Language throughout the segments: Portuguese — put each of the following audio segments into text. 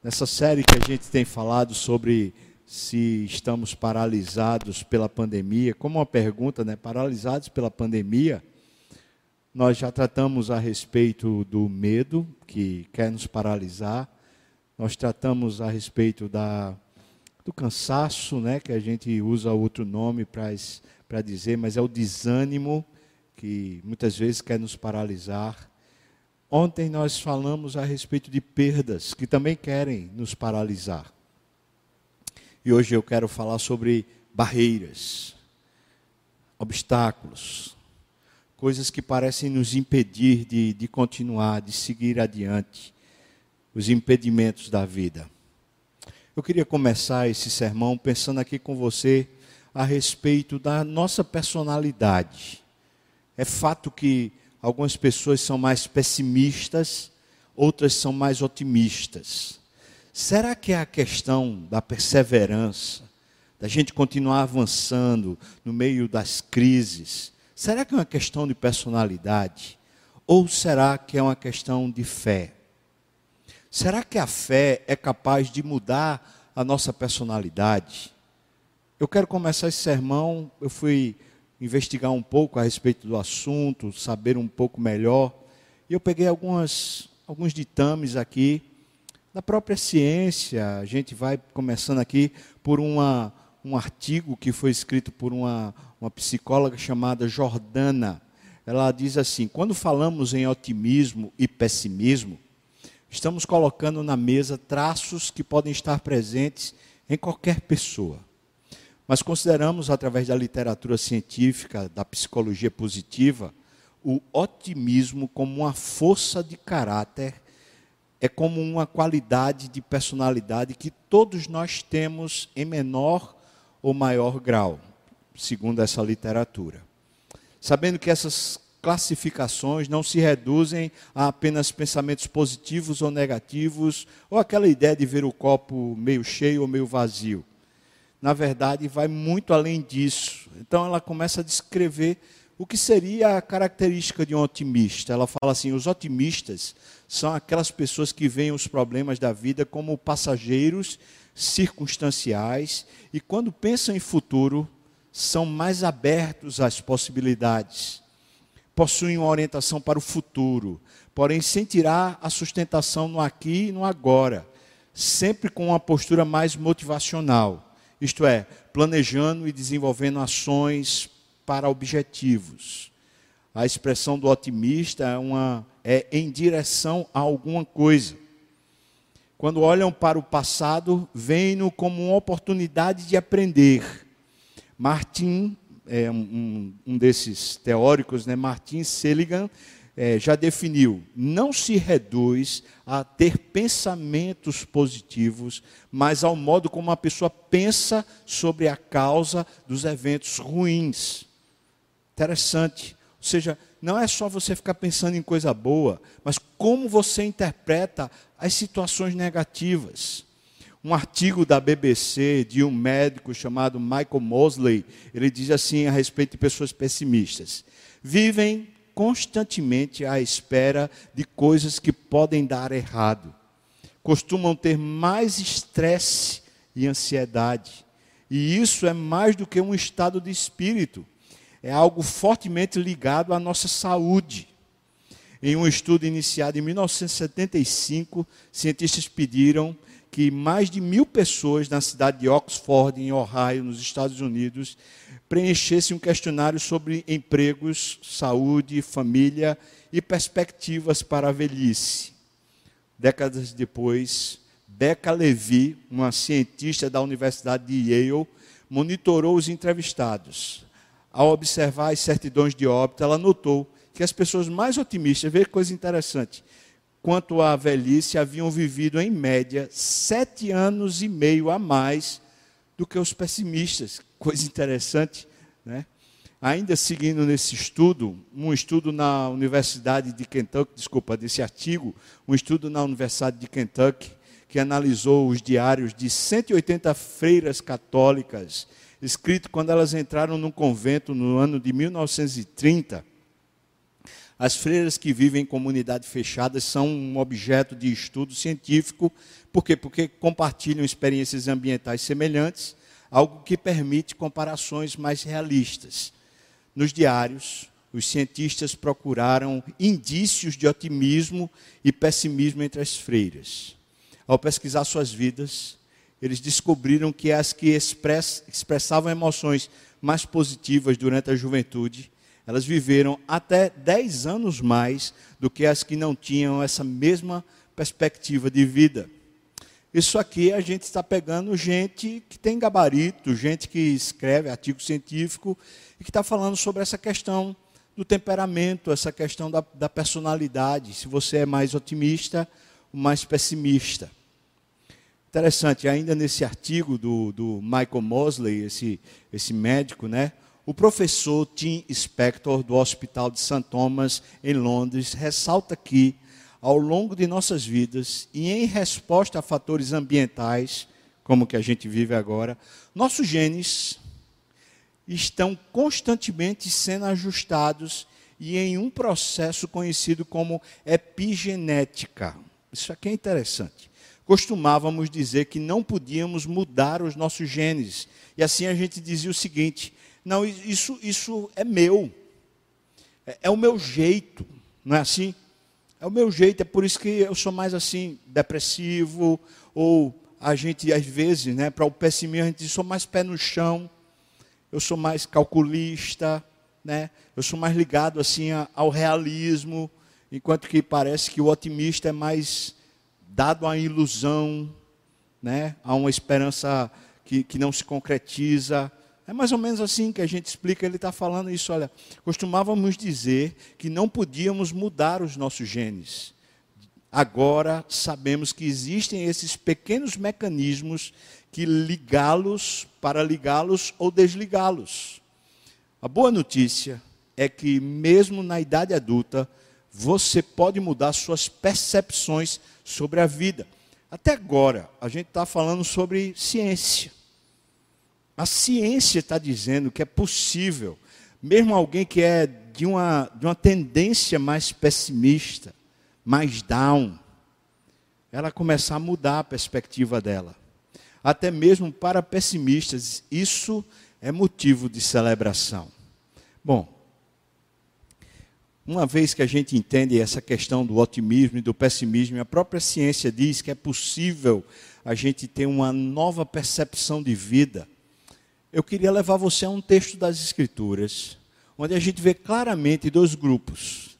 Nessa série que a gente tem falado sobre se estamos paralisados pela pandemia, como uma pergunta, né? Paralisados pela pandemia, nós já tratamos a respeito do medo que quer nos paralisar, nós tratamos a respeito da, do cansaço, né? Que a gente usa outro nome para dizer, mas é o desânimo que muitas vezes quer nos paralisar. Ontem nós falamos a respeito de perdas que também querem nos paralisar. E hoje eu quero falar sobre barreiras, obstáculos, coisas que parecem nos impedir de, de continuar, de seguir adiante, os impedimentos da vida. Eu queria começar esse sermão pensando aqui com você a respeito da nossa personalidade. É fato que Algumas pessoas são mais pessimistas, outras são mais otimistas. Será que é a questão da perseverança, da gente continuar avançando no meio das crises? Será que é uma questão de personalidade? Ou será que é uma questão de fé? Será que a fé é capaz de mudar a nossa personalidade? Eu quero começar esse sermão. Eu fui investigar um pouco a respeito do assunto, saber um pouco melhor. E eu peguei algumas, alguns ditames aqui da própria ciência. A gente vai começando aqui por uma, um artigo que foi escrito por uma, uma psicóloga chamada Jordana. Ela diz assim: quando falamos em otimismo e pessimismo, estamos colocando na mesa traços que podem estar presentes em qualquer pessoa. Mas consideramos, através da literatura científica, da psicologia positiva, o otimismo como uma força de caráter, é como uma qualidade de personalidade que todos nós temos em menor ou maior grau, segundo essa literatura. Sabendo que essas classificações não se reduzem a apenas pensamentos positivos ou negativos, ou aquela ideia de ver o copo meio cheio ou meio vazio na verdade, vai muito além disso. Então, ela começa a descrever o que seria a característica de um otimista. Ela fala assim: os otimistas são aquelas pessoas que veem os problemas da vida como passageiros, circunstanciais, e quando pensam em futuro, são mais abertos às possibilidades. Possuem uma orientação para o futuro, porém sem tirar a sustentação no aqui e no agora, sempre com uma postura mais motivacional isto é, planejando e desenvolvendo ações para objetivos. A expressão do otimista é, uma, é em direção a alguma coisa. Quando olham para o passado, veem-no como uma oportunidade de aprender. Martin, é um, um desses teóricos, né, Martin Seligman, é, já definiu, não se reduz a ter pensamentos positivos, mas ao modo como a pessoa pensa sobre a causa dos eventos ruins. Interessante. Ou seja, não é só você ficar pensando em coisa boa, mas como você interpreta as situações negativas. Um artigo da BBC de um médico chamado Michael Mosley, ele diz assim a respeito de pessoas pessimistas: vivem constantemente à espera de coisas que podem dar errado. Costumam ter mais estresse e ansiedade. E isso é mais do que um estado de espírito, é algo fortemente ligado à nossa saúde. Em um estudo iniciado em 1975, cientistas pediram que mais de mil pessoas na cidade de Oxford, em Ohio, nos Estados Unidos, preenchessem um questionário sobre empregos, saúde, família e perspectivas para a velhice. Décadas depois, Becca Levy, uma cientista da Universidade de Yale, monitorou os entrevistados. Ao observar as certidões de óbito, ela notou que as pessoas mais otimistas, veja coisa interessante, quanto à velhice, haviam vivido em média sete anos e meio a mais do que os pessimistas. Coisa interessante, né? Ainda seguindo nesse estudo, um estudo na Universidade de Kentucky, desculpa, desse artigo, um estudo na Universidade de Kentucky, que analisou os diários de 180 freiras católicas, escrito quando elas entraram num convento no ano de 1930. As freiras que vivem em comunidades fechadas são um objeto de estudo científico. Por quê? Porque compartilham experiências ambientais semelhantes, algo que permite comparações mais realistas. Nos diários, os cientistas procuraram indícios de otimismo e pessimismo entre as freiras. Ao pesquisar suas vidas, eles descobriram que as que express, expressavam emoções mais positivas durante a juventude, elas viveram até 10 anos mais do que as que não tinham essa mesma perspectiva de vida. Isso aqui a gente está pegando gente que tem gabarito, gente que escreve artigo científico e que está falando sobre essa questão do temperamento, essa questão da, da personalidade, se você é mais otimista ou mais pessimista. Interessante, ainda nesse artigo do, do Michael Mosley, esse, esse médico, né? O professor Tim Spector, do Hospital de St. Thomas, em Londres, ressalta que, ao longo de nossas vidas e em resposta a fatores ambientais, como que a gente vive agora, nossos genes estão constantemente sendo ajustados e em um processo conhecido como epigenética. Isso aqui é interessante costumávamos dizer que não podíamos mudar os nossos genes. E assim a gente dizia o seguinte: não, isso, isso é meu, é, é o meu jeito, não é assim? É o meu jeito, é por isso que eu sou mais assim, depressivo, ou a gente, às vezes, né, para o pessimismo, a gente diz, sou mais pé no chão, eu sou mais calculista, né, eu sou mais ligado assim ao realismo, enquanto que parece que o otimista é mais dado a ilusão, né, a uma esperança que, que não se concretiza. É mais ou menos assim que a gente explica, ele está falando isso. Olha, costumávamos dizer que não podíamos mudar os nossos genes. Agora sabemos que existem esses pequenos mecanismos que ligá-los para ligá-los ou desligá-los. A boa notícia é que, mesmo na idade adulta, você pode mudar suas percepções sobre a vida. Até agora, a gente está falando sobre ciência. A ciência está dizendo que é possível, mesmo alguém que é de uma, de uma tendência mais pessimista, mais down, ela começar a mudar a perspectiva dela. Até mesmo para pessimistas, isso é motivo de celebração. Bom, uma vez que a gente entende essa questão do otimismo e do pessimismo, a própria ciência diz que é possível a gente ter uma nova percepção de vida. Eu queria levar você a um texto das Escrituras, onde a gente vê claramente dois grupos.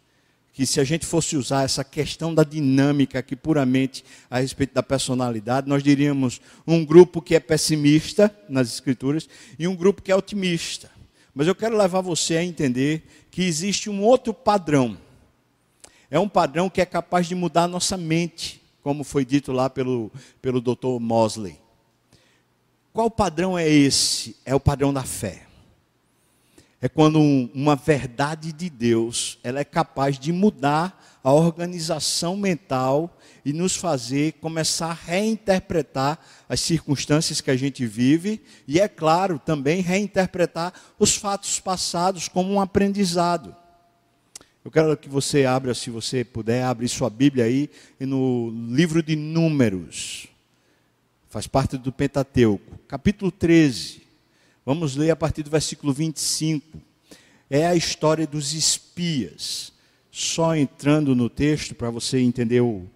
Que se a gente fosse usar essa questão da dinâmica aqui puramente a respeito da personalidade, nós diríamos um grupo que é pessimista nas Escrituras e um grupo que é otimista. Mas eu quero levar você a entender que existe um outro padrão. É um padrão que é capaz de mudar a nossa mente, como foi dito lá pelo, pelo Dr. Mosley. Qual padrão é esse? É o padrão da fé. É quando uma verdade de Deus, ela é capaz de mudar a organização mental e nos fazer começar a reinterpretar as circunstâncias que a gente vive e, é claro, também reinterpretar os fatos passados como um aprendizado. Eu quero que você abra, se você puder, abre sua Bíblia aí no livro de Números. Faz parte do Pentateuco, capítulo 13. Vamos ler a partir do versículo 25. É a história dos espias. Só entrando no texto para você entender o,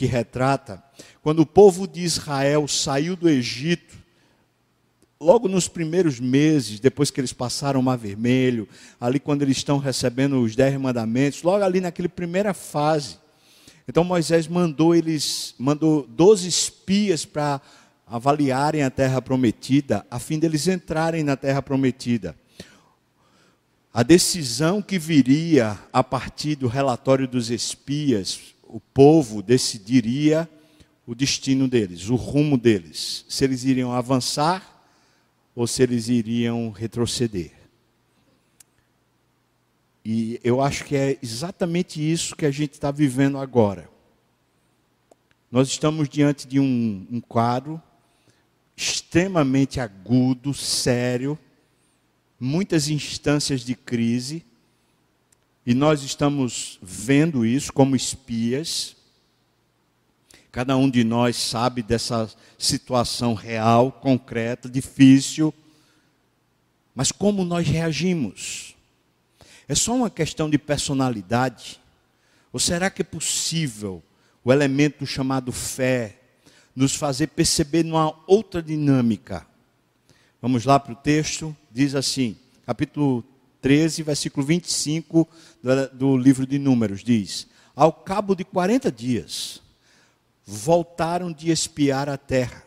que retrata, quando o povo de Israel saiu do Egito, logo nos primeiros meses, depois que eles passaram o Mar Vermelho, ali quando eles estão recebendo os dez mandamentos, logo ali naquela primeira fase. Então Moisés mandou eles, mandou doze espias para avaliarem a terra prometida, a fim deles entrarem na terra prometida. A decisão que viria a partir do relatório dos espias o povo decidiria o destino deles, o rumo deles, se eles iriam avançar ou se eles iriam retroceder. E eu acho que é exatamente isso que a gente está vivendo agora. Nós estamos diante de um, um quadro extremamente agudo, sério, muitas instâncias de crise, E nós estamos vendo isso como espias. Cada um de nós sabe dessa situação real, concreta, difícil. Mas como nós reagimos? É só uma questão de personalidade? Ou será que é possível o elemento chamado fé nos fazer perceber numa outra dinâmica? Vamos lá para o texto, diz assim, capítulo 13, versículo 25 do, do livro de Números, diz: Ao cabo de 40 dias, voltaram de espiar a terra.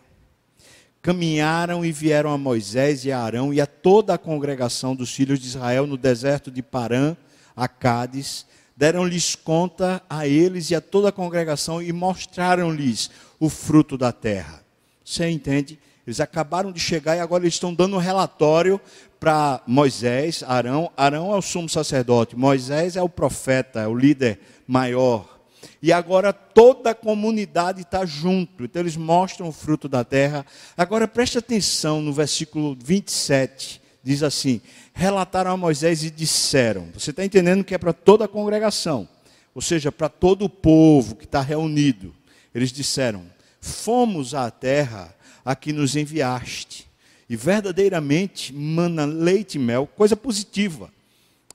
Caminharam e vieram a Moisés e a Arão e a toda a congregação dos filhos de Israel no deserto de Parã, a Cádiz, deram-lhes conta a eles e a toda a congregação e mostraram-lhes o fruto da terra. Você entende? Eles acabaram de chegar e agora eles estão dando um relatório para Moisés, Arão. Arão é o sumo sacerdote, Moisés é o profeta, é o líder maior. E agora toda a comunidade está junto. Então eles mostram o fruto da terra. Agora preste atenção no versículo 27. Diz assim: Relataram a Moisés e disseram. Você está entendendo que é para toda a congregação, ou seja, para todo o povo que está reunido. Eles disseram: Fomos à terra a que nos enviaste. E verdadeiramente mana leite e mel, coisa positiva.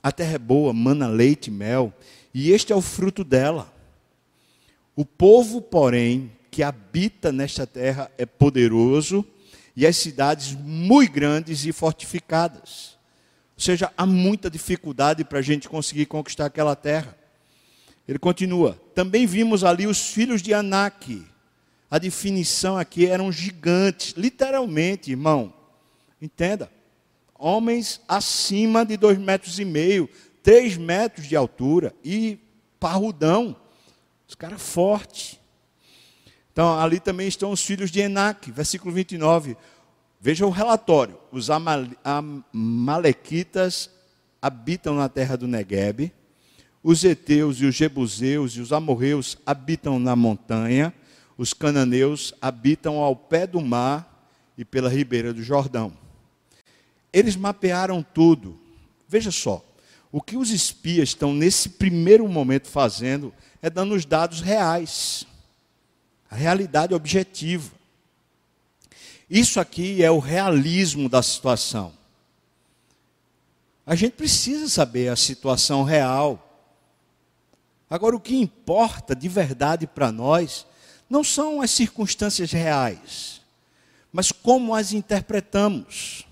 A terra é boa, mana leite e mel, e este é o fruto dela. O povo, porém, que habita nesta terra é poderoso, e as cidades muito grandes e fortificadas. Ou seja, há muita dificuldade para a gente conseguir conquistar aquela terra. Ele continua: também vimos ali os filhos de Anak, a definição aqui eram gigantes, literalmente, irmão. Entenda. Homens acima de dois metros e meio, três metros de altura e parrudão. Os caras fortes. Então, ali também estão os filhos de Enac, versículo 29. Veja o relatório. Os amalequitas habitam na terra do Negueb. Os heteus e os jebuseus e os amorreus habitam na montanha os cananeus habitam ao pé do mar e pela ribeira do Jordão. Eles mapearam tudo. Veja só, o que os espias estão nesse primeiro momento fazendo é dando os dados reais, a realidade objetiva. Isso aqui é o realismo da situação. A gente precisa saber a situação real. Agora, o que importa de verdade para nós não são as circunstâncias reais, mas como as interpretamos.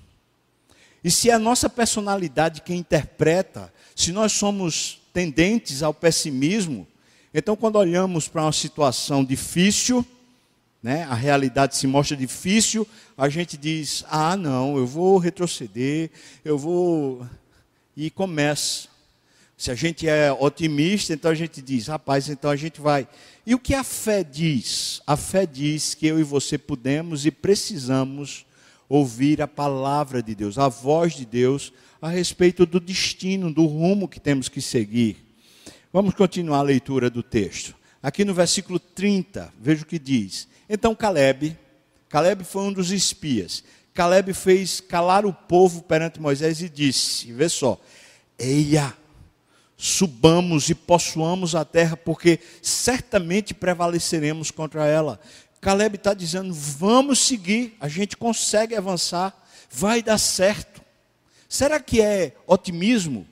E se é a nossa personalidade quem interpreta, se nós somos tendentes ao pessimismo, então quando olhamos para uma situação difícil, né, a realidade se mostra difícil, a gente diz: ah, não, eu vou retroceder, eu vou. E começa. Se a gente é otimista, então a gente diz: rapaz, então a gente vai. E o que a fé diz? A fé diz que eu e você podemos e precisamos ouvir a palavra de Deus, a voz de Deus a respeito do destino, do rumo que temos que seguir. Vamos continuar a leitura do texto. Aqui no versículo 30, veja o que diz. Então Caleb, Caleb foi um dos espias. Caleb fez calar o povo perante Moisés e disse: Vê só, eia, subamos e possuamos a terra, porque certamente prevaleceremos contra ela. Caleb está dizendo: vamos seguir, a gente consegue avançar, vai dar certo. Será que é otimismo?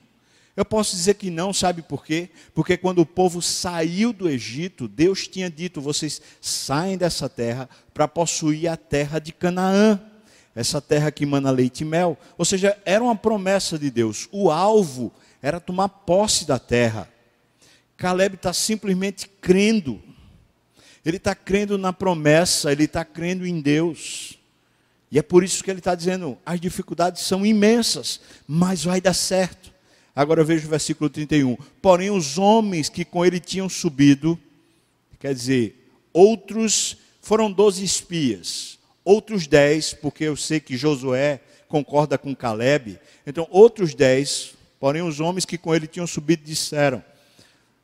Eu posso dizer que não, sabe por quê? Porque quando o povo saiu do Egito, Deus tinha dito: vocês saem dessa terra para possuir a terra de Canaã, essa terra que mana leite e mel. Ou seja, era uma promessa de Deus. O alvo era tomar posse da terra. Caleb está simplesmente crendo. Ele está crendo na promessa, ele está crendo em Deus. E é por isso que ele está dizendo: as dificuldades são imensas, mas vai dar certo. Agora veja o versículo 31. Porém, os homens que com ele tinham subido, quer dizer, outros foram doze espias, outros dez, porque eu sei que Josué concorda com Caleb, então outros dez Porém, os homens que com ele tinham subido disseram: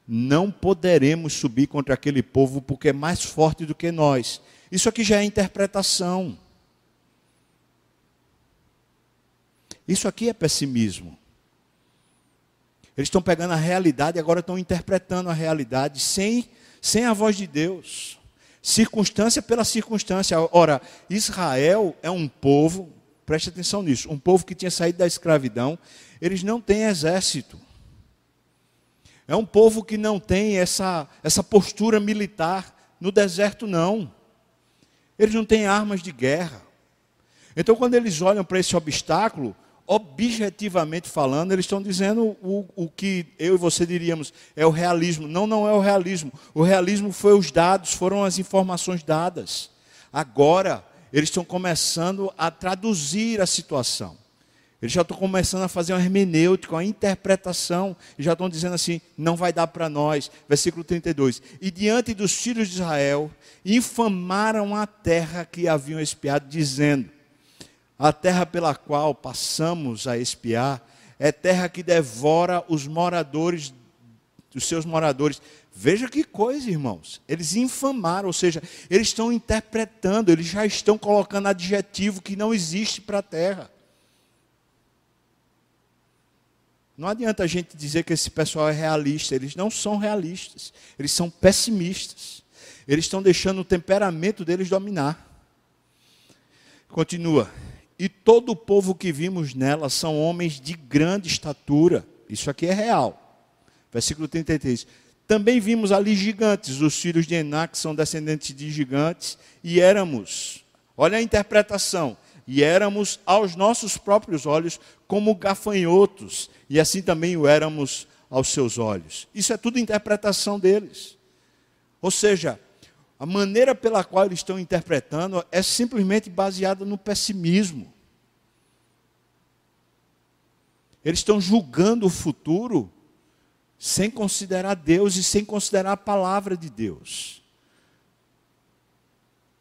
Não poderemos subir contra aquele povo porque é mais forte do que nós. Isso aqui já é interpretação. Isso aqui é pessimismo. Eles estão pegando a realidade e agora estão interpretando a realidade sem, sem a voz de Deus. Circunstância pela circunstância. Ora, Israel é um povo, preste atenção nisso, um povo que tinha saído da escravidão, eles não têm exército. É um povo que não tem essa, essa postura militar no deserto, não. Eles não têm armas de guerra. Então, quando eles olham para esse obstáculo, objetivamente falando, eles estão dizendo o, o que eu e você diríamos é o realismo. Não, não é o realismo. O realismo foi os dados, foram as informações dadas. Agora, eles estão começando a traduzir a situação. Eles já estão começando a fazer uma hermenêutica, uma interpretação, e já estão dizendo assim: não vai dar para nós. Versículo 32. E diante dos filhos de Israel, infamaram a terra que haviam espiado, dizendo: a terra pela qual passamos a espiar é terra que devora os moradores, os seus moradores. Veja que coisa, irmãos. Eles infamaram, ou seja, eles estão interpretando, eles já estão colocando adjetivo que não existe para a terra. Não adianta a gente dizer que esse pessoal é realista, eles não são realistas, eles são pessimistas. Eles estão deixando o temperamento deles dominar. Continua e todo o povo que vimos nela são homens de grande estatura. Isso aqui é real. Versículo 33. Também vimos ali gigantes, os filhos de Enac são descendentes de gigantes, e éramos, olha a interpretação, e éramos aos nossos próprios olhos como gafanhotos, e assim também o éramos aos seus olhos. Isso é tudo interpretação deles. Ou seja, a maneira pela qual eles estão interpretando é simplesmente baseada no pessimismo. Eles estão julgando o futuro sem considerar Deus e sem considerar a palavra de Deus.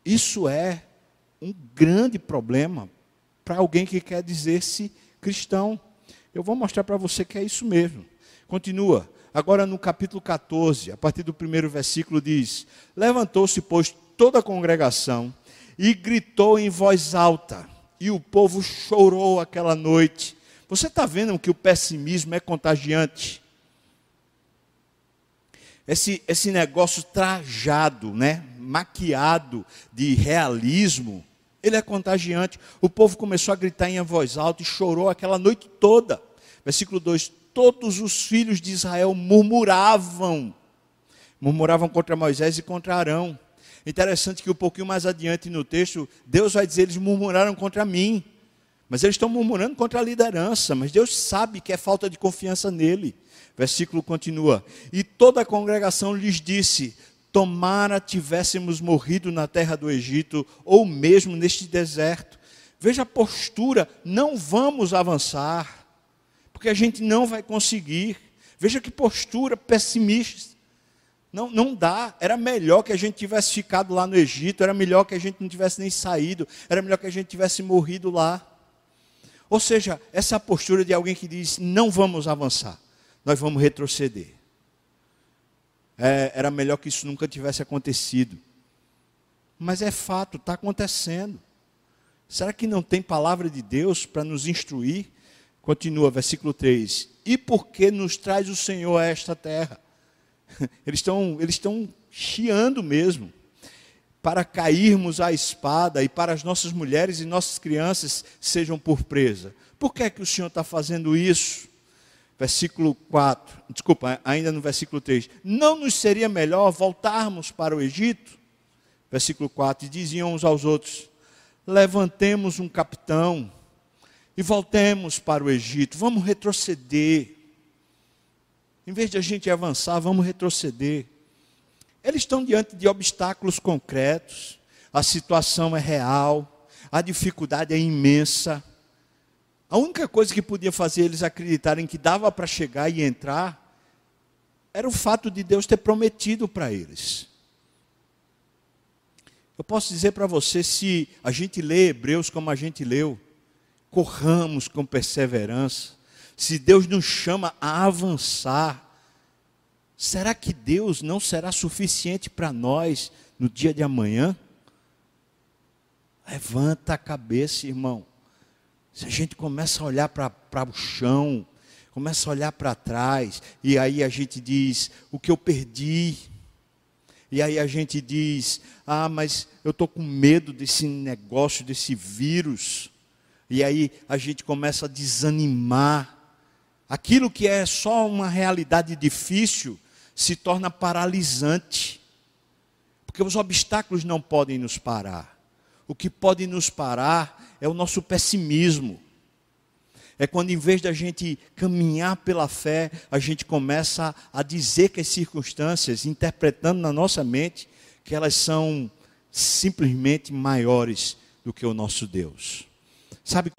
Isso é um grande problema para alguém que quer dizer-se cristão. Eu vou mostrar para você que é isso mesmo. Continua. Agora no capítulo 14, a partir do primeiro versículo, diz: Levantou-se, pois, toda a congregação e gritou em voz alta, e o povo chorou aquela noite. Você está vendo que o pessimismo é contagiante? Esse, esse negócio trajado, né, maquiado de realismo, ele é contagiante. O povo começou a gritar em voz alta e chorou aquela noite toda. Versículo 2: todos os filhos de Israel murmuravam. Murmuravam contra Moisés e contra Arão. Interessante que um pouquinho mais adiante no texto, Deus vai dizer: eles murmuraram contra mim. Mas eles estão murmurando contra a liderança, mas Deus sabe que é falta de confiança nele. Versículo continua: E toda a congregação lhes disse: Tomara tivéssemos morrido na terra do Egito, ou mesmo neste deserto. Veja a postura: não vamos avançar porque a gente não vai conseguir. Veja que postura pessimista. Não, não dá. Era melhor que a gente tivesse ficado lá no Egito, era melhor que a gente não tivesse nem saído, era melhor que a gente tivesse morrido lá. Ou seja, essa postura de alguém que diz: não vamos avançar, nós vamos retroceder. É, era melhor que isso nunca tivesse acontecido. Mas é fato, está acontecendo. Será que não tem palavra de Deus para nos instruir? Continua, versículo 3. E por que nos traz o Senhor a esta terra? Eles estão, eles estão chiando mesmo. Para cairmos à espada e para as nossas mulheres e nossas crianças sejam por presa. Por que é que o Senhor está fazendo isso? Versículo 4, desculpa, ainda no versículo 3. Não nos seria melhor voltarmos para o Egito? Versículo 4, e diziam uns aos outros: Levantemos um capitão e voltemos para o Egito. Vamos retroceder. Em vez de a gente avançar, vamos retroceder. Eles estão diante de obstáculos concretos, a situação é real, a dificuldade é imensa. A única coisa que podia fazer eles acreditarem que dava para chegar e entrar era o fato de Deus ter prometido para eles. Eu posso dizer para você, se a gente lê Hebreus como a gente leu, corramos com perseverança. Se Deus nos chama a avançar, será que Deus não será suficiente para nós no dia de amanhã? Levanta a cabeça, irmão. Se a gente começa a olhar para o chão, começa a olhar para trás, e aí a gente diz: o que eu perdi? E aí a gente diz: ah, mas eu estou com medo desse negócio, desse vírus. E aí a gente começa a desanimar. Aquilo que é só uma realidade difícil se torna paralisante. Porque os obstáculos não podem nos parar. O que pode nos parar é o nosso pessimismo é quando, em vez da gente caminhar pela fé, a gente começa a dizer que as circunstâncias, interpretando na nossa mente, que elas são simplesmente maiores do que o nosso Deus. Sabe?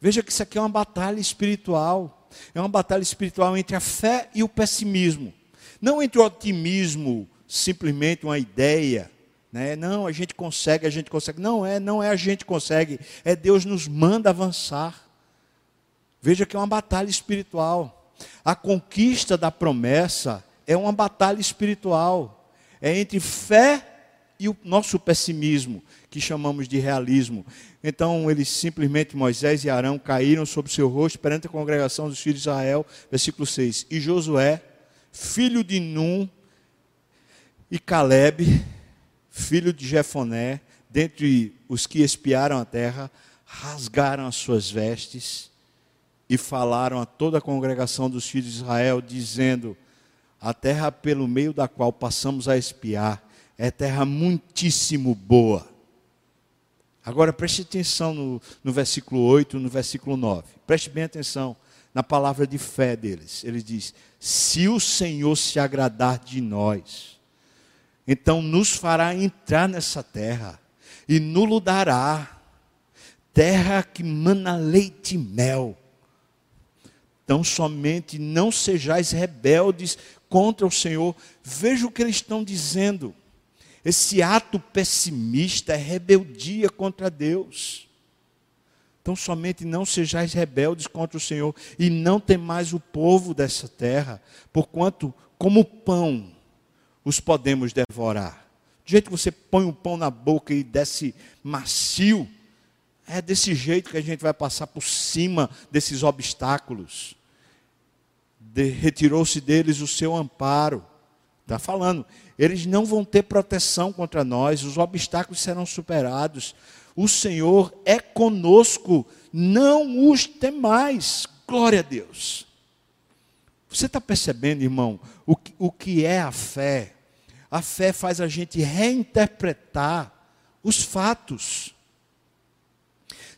Veja que isso aqui é uma batalha espiritual. É uma batalha espiritual entre a fé e o pessimismo. Não entre o otimismo, simplesmente uma ideia. Né? Não, a gente consegue, a gente consegue. Não é, não é a gente consegue. É Deus nos manda avançar. Veja que é uma batalha espiritual. A conquista da promessa é uma batalha espiritual. É entre fé e o nosso pessimismo, que chamamos de realismo. Então, eles simplesmente, Moisés e Arão, caíram sobre seu rosto perante a congregação dos filhos de Israel. Versículo 6. E Josué, filho de Num, e Caleb, filho de Jefoné, dentre os que espiaram a terra, rasgaram as suas vestes e falaram a toda a congregação dos filhos de Israel, dizendo: A terra pelo meio da qual passamos a espiar é terra muitíssimo boa. Agora preste atenção no, no versículo 8, no versículo 9. Preste bem atenção na palavra de fé deles. Ele diz: Se o Senhor se agradar de nós, então nos fará entrar nessa terra e nulo dará terra que mana leite e mel então somente não sejais rebeldes contra o Senhor. Veja o que eles estão dizendo. Esse ato pessimista é rebeldia contra Deus. Então somente não sejais rebeldes contra o Senhor e não temais o povo dessa terra, porquanto como pão os podemos devorar. Do jeito que você põe um pão na boca e desce macio, é desse jeito que a gente vai passar por cima desses obstáculos de, retirou-se deles o seu amparo. Está falando, eles não vão ter proteção contra nós, os obstáculos serão superados. O Senhor é conosco, não os temais. Glória a Deus. Você está percebendo, irmão, o que, o que é a fé? A fé faz a gente reinterpretar os fatos.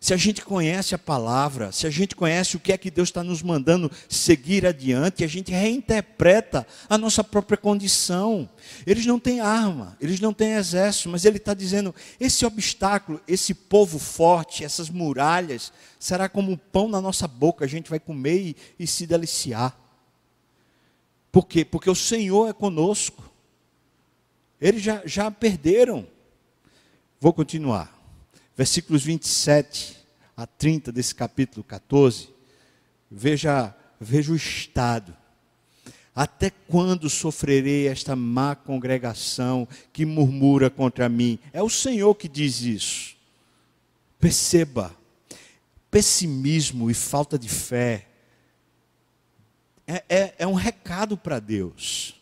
Se a gente conhece a palavra, se a gente conhece o que é que Deus está nos mandando seguir adiante, a gente reinterpreta a nossa própria condição. Eles não têm arma, eles não têm exército, mas Ele está dizendo: esse obstáculo, esse povo forte, essas muralhas, será como um pão na nossa boca, a gente vai comer e, e se deliciar. Por quê? Porque o Senhor é conosco. Eles já, já perderam. Vou continuar versículos 27 a 30 desse capítulo 14, veja, veja o estado. Até quando sofrerei esta má congregação que murmura contra mim? É o Senhor que diz isso. Perceba, pessimismo e falta de fé é, é, é um recado para Deus.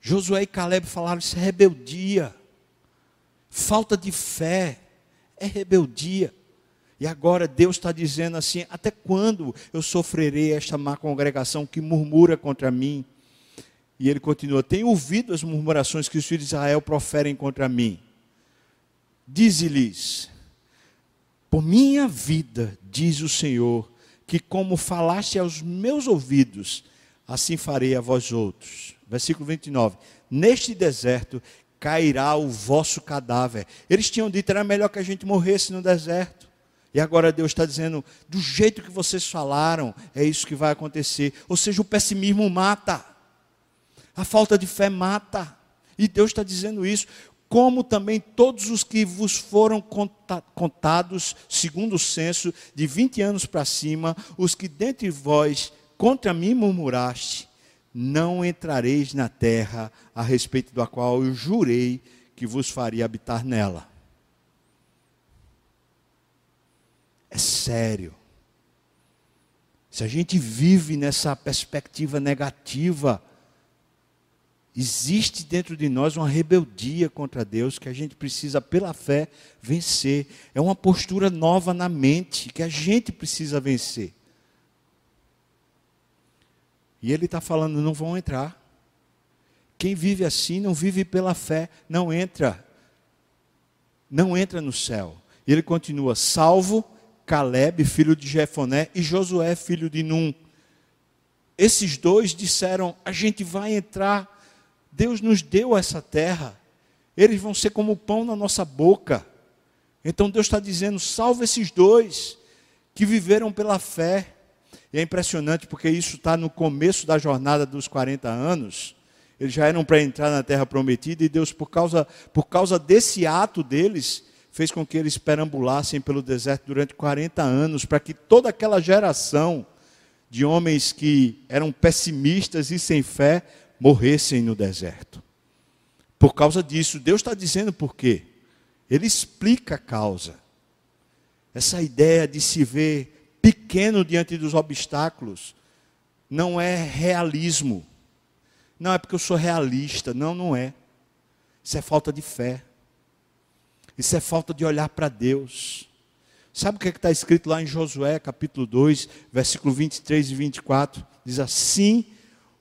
Josué e Caleb falaram isso é rebeldia, falta de fé é rebeldia. E agora Deus está dizendo assim: até quando eu sofrerei esta má congregação que murmura contra mim? E ele continua: tenho ouvido as murmurações que os filhos de Israel proferem contra mim. Dize-lhes: por minha vida, diz o Senhor, que como falaste aos meus ouvidos, assim farei a vós outros. Versículo 29. Neste deserto cairá o vosso cadáver. Eles tinham dito era melhor que a gente morresse no deserto. E agora Deus está dizendo, do jeito que vocês falaram, é isso que vai acontecer. Ou seja, o pessimismo mata, a falta de fé mata. E Deus está dizendo isso, como também todos os que vos foram contados, segundo o censo, de 20 anos para cima, os que dentre vós contra mim murmuraste, não entrareis na terra a respeito da qual eu jurei que vos faria habitar nela. É sério. se a gente vive nessa perspectiva negativa, existe dentro de nós uma rebeldia contra Deus que a gente precisa, pela fé, vencer. É uma postura nova na mente que a gente precisa vencer. E ele está falando: não vão entrar. Quem vive assim não vive pela fé, não entra. Não entra no céu. E ele continua: salvo Caleb, filho de Jefoné, e Josué, filho de Num. Esses dois disseram: a gente vai entrar. Deus nos deu essa terra. Eles vão ser como pão na nossa boca. Então Deus está dizendo: salva esses dois que viveram pela fé. E é impressionante porque isso está no começo da jornada dos 40 anos. Eles já eram para entrar na terra prometida e Deus, por causa, por causa desse ato deles, fez com que eles perambulassem pelo deserto durante 40 anos, para que toda aquela geração de homens que eram pessimistas e sem fé morressem no deserto. Por causa disso, Deus está dizendo por quê. Ele explica a causa. Essa ideia de se ver pequeno diante dos obstáculos não é realismo não, é porque eu sou realista. Não, não é. Isso é falta de fé. Isso é falta de olhar para Deus. Sabe o que é está escrito lá em Josué, capítulo 2, versículo 23 e 24? Diz assim: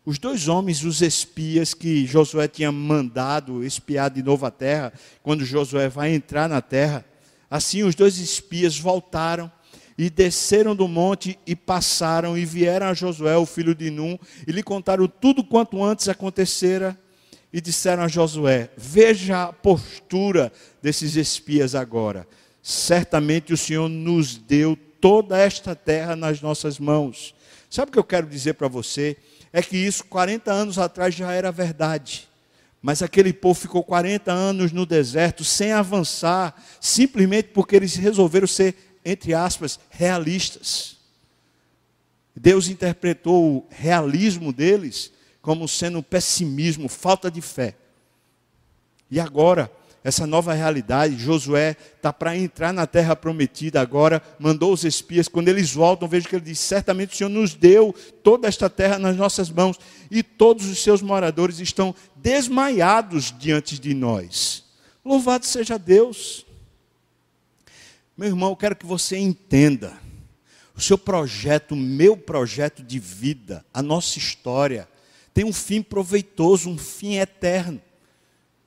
os dois homens, os espias que Josué tinha mandado espiar de novo a terra, quando Josué vai entrar na terra, assim os dois espias voltaram e desceram do monte e passaram e vieram a Josué, o filho de Num, e lhe contaram tudo quanto antes acontecera e disseram a Josué: Veja a postura desses espias agora. Certamente o Senhor nos deu toda esta terra nas nossas mãos. Sabe o que eu quero dizer para você? É que isso 40 anos atrás já era verdade. Mas aquele povo ficou 40 anos no deserto sem avançar, simplesmente porque eles resolveram ser entre aspas, realistas. Deus interpretou o realismo deles como sendo pessimismo, falta de fé. E agora, essa nova realidade, Josué está para entrar na terra prometida agora, mandou os espias, quando eles voltam, vejo que ele diz: certamente o Senhor nos deu toda esta terra nas nossas mãos, e todos os seus moradores estão desmaiados diante de nós. Louvado seja Deus. Meu irmão, eu quero que você entenda. O seu projeto, o meu projeto de vida, a nossa história, tem um fim proveitoso, um fim eterno.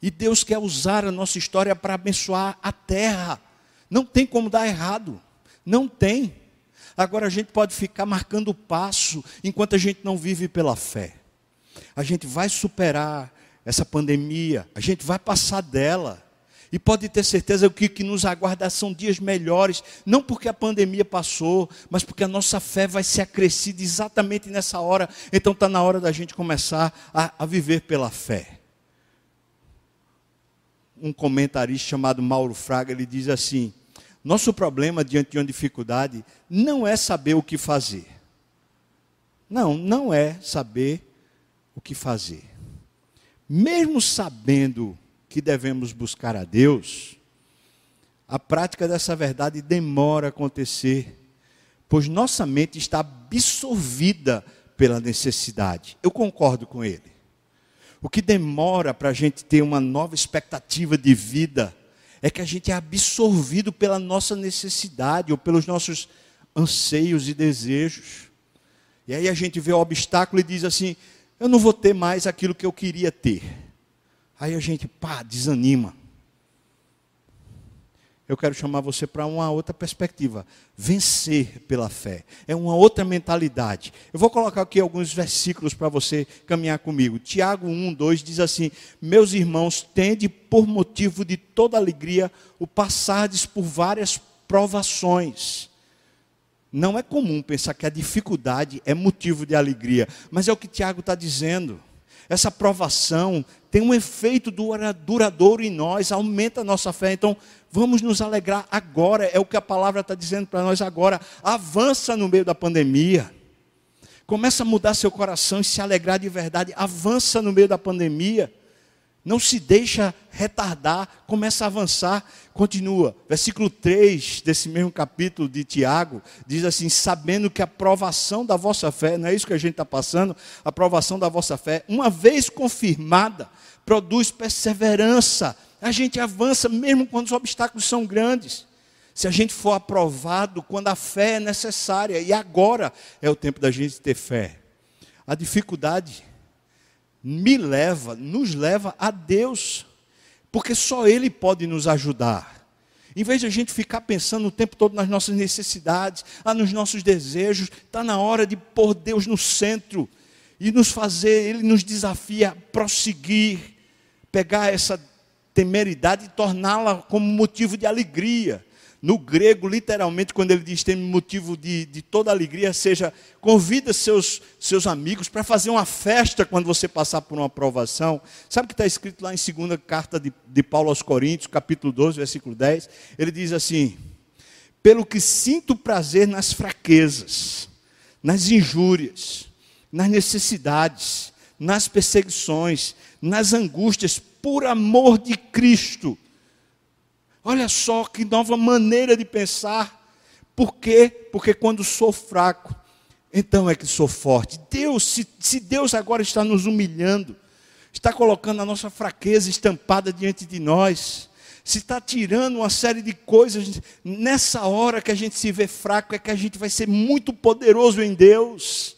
E Deus quer usar a nossa história para abençoar a terra. Não tem como dar errado. Não tem. Agora a gente pode ficar marcando o passo enquanto a gente não vive pela fé. A gente vai superar essa pandemia, a gente vai passar dela. E pode ter certeza que o que nos aguarda são dias melhores, não porque a pandemia passou, mas porque a nossa fé vai ser acrescida exatamente nessa hora. Então está na hora da gente começar a, a viver pela fé. Um comentarista chamado Mauro Fraga, ele diz assim: nosso problema diante de uma dificuldade não é saber o que fazer. Não, não é saber o que fazer. Mesmo sabendo que devemos buscar a Deus, a prática dessa verdade demora a acontecer, pois nossa mente está absorvida pela necessidade. Eu concordo com ele. O que demora para a gente ter uma nova expectativa de vida é que a gente é absorvido pela nossa necessidade ou pelos nossos anseios e desejos. E aí a gente vê o obstáculo e diz assim: eu não vou ter mais aquilo que eu queria ter. Aí a gente, pá, desanima. Eu quero chamar você para uma outra perspectiva. Vencer pela fé. É uma outra mentalidade. Eu vou colocar aqui alguns versículos para você caminhar comigo. Tiago 1, 2 diz assim: Meus irmãos, tende por motivo de toda alegria o passardes por várias provações. Não é comum pensar que a dificuldade é motivo de alegria, mas é o que Tiago está dizendo. Essa provação tem um efeito duradouro em nós, aumenta a nossa fé. Então, vamos nos alegrar agora, é o que a palavra está dizendo para nós agora. Avança no meio da pandemia. Começa a mudar seu coração e se alegrar de verdade. Avança no meio da pandemia. Não se deixa retardar, começa a avançar, continua. Versículo 3 desse mesmo capítulo de Tiago diz assim: sabendo que a provação da vossa fé, não é isso que a gente está passando, a provação da vossa fé, uma vez confirmada, produz perseverança. A gente avança mesmo quando os obstáculos são grandes. Se a gente for aprovado quando a fé é necessária, e agora é o tempo da gente ter fé. A dificuldade me leva, nos leva a Deus, porque só Ele pode nos ajudar. Em vez de a gente ficar pensando o tempo todo nas nossas necessidades, ah, nos nossos desejos, está na hora de pôr Deus no centro e nos fazer, Ele nos desafia a prosseguir, pegar essa temeridade e torná-la como motivo de alegria. No grego, literalmente, quando ele diz tem motivo de, de toda alegria, seja, convida seus, seus amigos para fazer uma festa quando você passar por uma aprovação. Sabe o que está escrito lá em segunda carta de, de Paulo aos Coríntios, capítulo 12, versículo 10? Ele diz assim: Pelo que sinto prazer nas fraquezas, nas injúrias, nas necessidades, nas perseguições, nas angústias, por amor de Cristo Olha só que nova maneira de pensar. Por quê? Porque quando sou fraco, então é que sou forte. Deus, se, se Deus agora está nos humilhando, está colocando a nossa fraqueza estampada diante de nós, se está tirando uma série de coisas, nessa hora que a gente se vê fraco, é que a gente vai ser muito poderoso em Deus.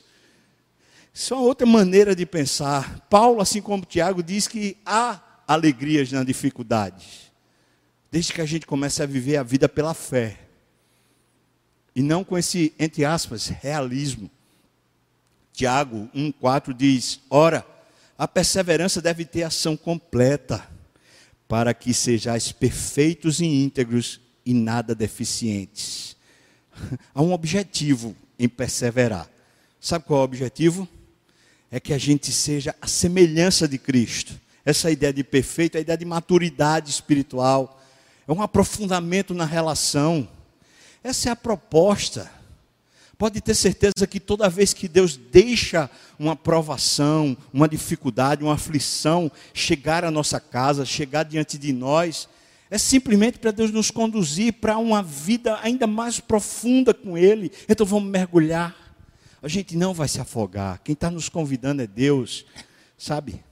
Isso é uma outra maneira de pensar. Paulo, assim como Tiago, diz que há alegrias na dificuldade desde que a gente comece a viver a vida pela fé. E não com esse, entre aspas, realismo. Tiago 1,4 diz: Ora, a perseverança deve ter ação completa, para que sejais perfeitos e íntegros e nada deficientes. Há um objetivo em perseverar. Sabe qual é o objetivo? É que a gente seja a semelhança de Cristo. Essa ideia de perfeito é a ideia de maturidade espiritual é um aprofundamento na relação. Essa é a proposta. Pode ter certeza que toda vez que Deus deixa uma provação, uma dificuldade, uma aflição chegar à nossa casa, chegar diante de nós, é simplesmente para Deus nos conduzir para uma vida ainda mais profunda com Ele. Então vamos mergulhar. A gente não vai se afogar. Quem está nos convidando é Deus, sabe?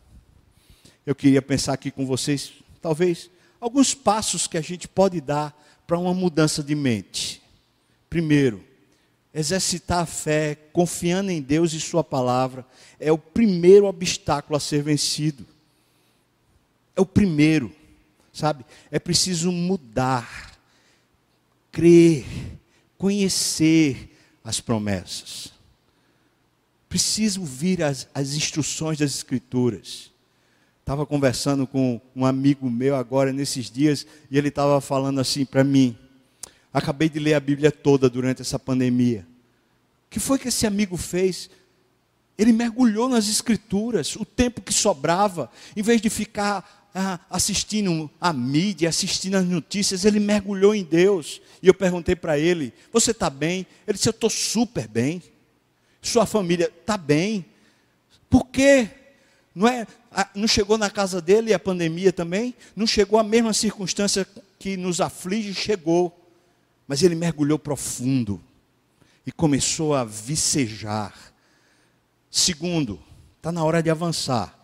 Eu queria pensar aqui com vocês, talvez alguns passos que a gente pode dar para uma mudança de mente. Primeiro, exercitar a fé, confiando em Deus e Sua palavra, é o primeiro obstáculo a ser vencido. É o primeiro, sabe? É preciso mudar, crer, conhecer as promessas. Preciso ouvir as, as instruções das Escrituras. Estava conversando com um amigo meu agora nesses dias e ele estava falando assim para mim: Acabei de ler a Bíblia toda durante essa pandemia. O que foi que esse amigo fez? Ele mergulhou nas Escrituras, o tempo que sobrava, em vez de ficar ah, assistindo a mídia, assistindo as notícias, ele mergulhou em Deus. E eu perguntei para ele: Você está bem? Ele disse: Eu estou super bem. Sua família está bem. Por quê? Não, é, não chegou na casa dele a pandemia também? Não chegou a mesma circunstância que nos aflige? Chegou. Mas ele mergulhou profundo e começou a vicejar. Segundo, está na hora de avançar.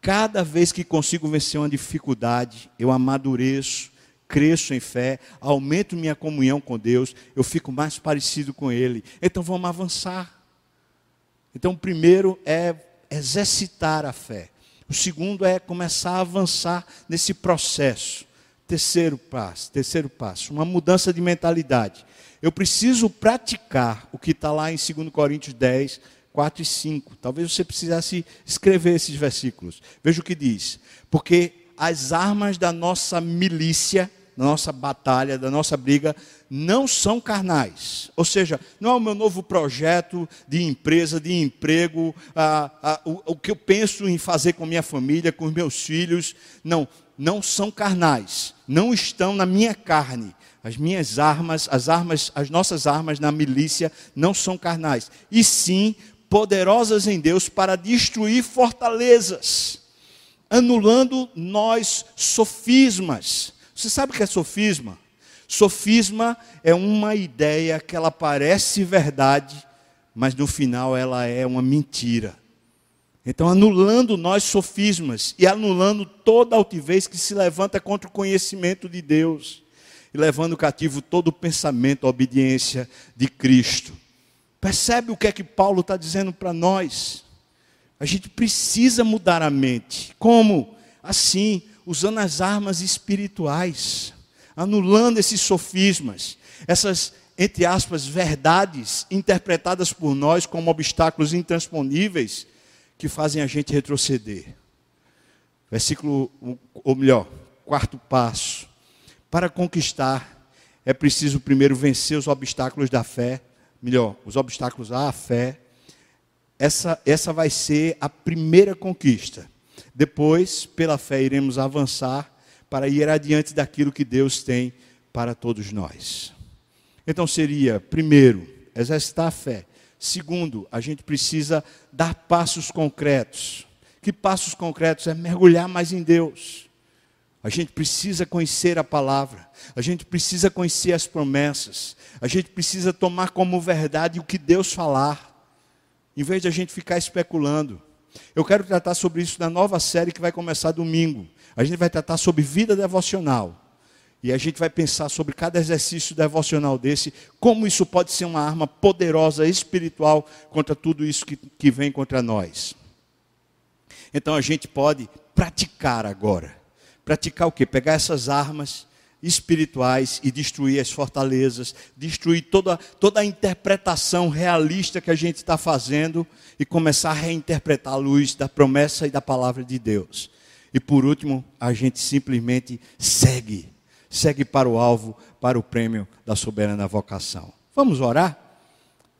Cada vez que consigo vencer uma dificuldade, eu amadureço, cresço em fé, aumento minha comunhão com Deus, eu fico mais parecido com Ele. Então vamos avançar. Então, primeiro é exercitar a fé. O segundo é começar a avançar nesse processo. Terceiro passo, terceiro passo, uma mudança de mentalidade. Eu preciso praticar o que está lá em 2 Coríntios 10, 4 e 5. Talvez você precisasse escrever esses versículos. Veja o que diz. Porque as armas da nossa milícia da nossa batalha, da nossa briga, não são carnais. Ou seja, não é o meu novo projeto de empresa, de emprego, a, a, o, o que eu penso em fazer com minha família, com os meus filhos. Não, não são carnais. Não estão na minha carne. As minhas armas, as armas, as nossas armas na milícia não são carnais, e sim poderosas em Deus para destruir fortalezas anulando nós sofismas. Você sabe o que é sofisma? Sofisma é uma ideia que ela parece verdade, mas no final ela é uma mentira. Então, anulando nós sofismas e anulando toda altivez que se levanta contra o conhecimento de Deus, e levando cativo todo o pensamento à obediência de Cristo. Percebe o que é que Paulo está dizendo para nós? A gente precisa mudar a mente. Como? Assim, usando as armas espirituais, anulando esses sofismas, essas, entre aspas, verdades interpretadas por nós como obstáculos intransponíveis que fazem a gente retroceder. Versículo, ou melhor, quarto passo. Para conquistar, é preciso primeiro vencer os obstáculos da fé, melhor, os obstáculos à fé. Essa, essa vai ser a primeira conquista. Depois, pela fé, iremos avançar para ir adiante daquilo que Deus tem para todos nós. Então seria, primeiro, exercitar a fé. Segundo, a gente precisa dar passos concretos. Que passos concretos? É mergulhar mais em Deus. A gente precisa conhecer a palavra, a gente precisa conhecer as promessas, a gente precisa tomar como verdade o que Deus falar, em vez de a gente ficar especulando. Eu quero tratar sobre isso na nova série que vai começar domingo. A gente vai tratar sobre vida devocional. E a gente vai pensar sobre cada exercício devocional desse, como isso pode ser uma arma poderosa espiritual contra tudo isso que, que vem contra nós. Então a gente pode praticar agora. Praticar o quê? Pegar essas armas espirituais e destruir as fortalezas, destruir toda, toda a interpretação realista que a gente está fazendo e começar a reinterpretar a luz da promessa e da palavra de Deus. E por último, a gente simplesmente segue segue para o alvo, para o prêmio da soberana vocação. Vamos orar?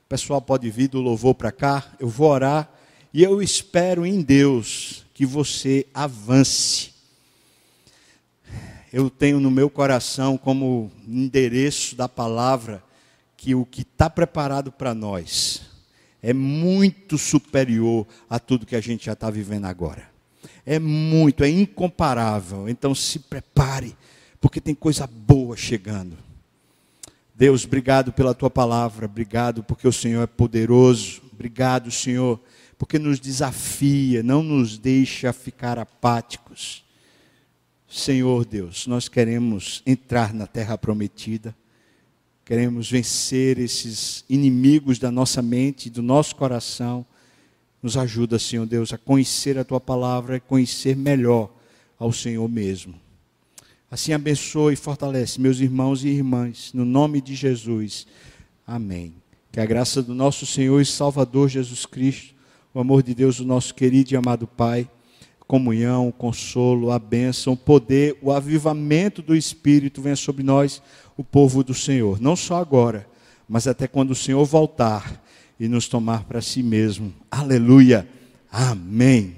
O pessoal pode vir do louvor para cá, eu vou orar e eu espero em Deus que você avance. Eu tenho no meu coração como endereço da palavra que o que está preparado para nós é muito superior a tudo que a gente já está vivendo agora. É muito, é incomparável. Então se prepare porque tem coisa boa chegando. Deus, obrigado pela tua palavra, obrigado porque o Senhor é poderoso, obrigado, Senhor, porque nos desafia, não nos deixa ficar apáticos. Senhor Deus, nós queremos entrar na terra prometida, queremos vencer esses inimigos da nossa mente, do nosso coração. Nos ajuda, Senhor Deus, a conhecer a tua palavra e conhecer melhor ao Senhor mesmo. Assim abençoe e fortalece meus irmãos e irmãs, no nome de Jesus. Amém. Que a graça do nosso Senhor e Salvador Jesus Cristo, o amor de Deus, o nosso querido e amado Pai, comunhão, consolo, a bênção, o poder, o avivamento do Espírito venha sobre nós, o povo do Senhor. Não só agora, mas até quando o Senhor voltar e nos tomar para si mesmo. Aleluia. Amém.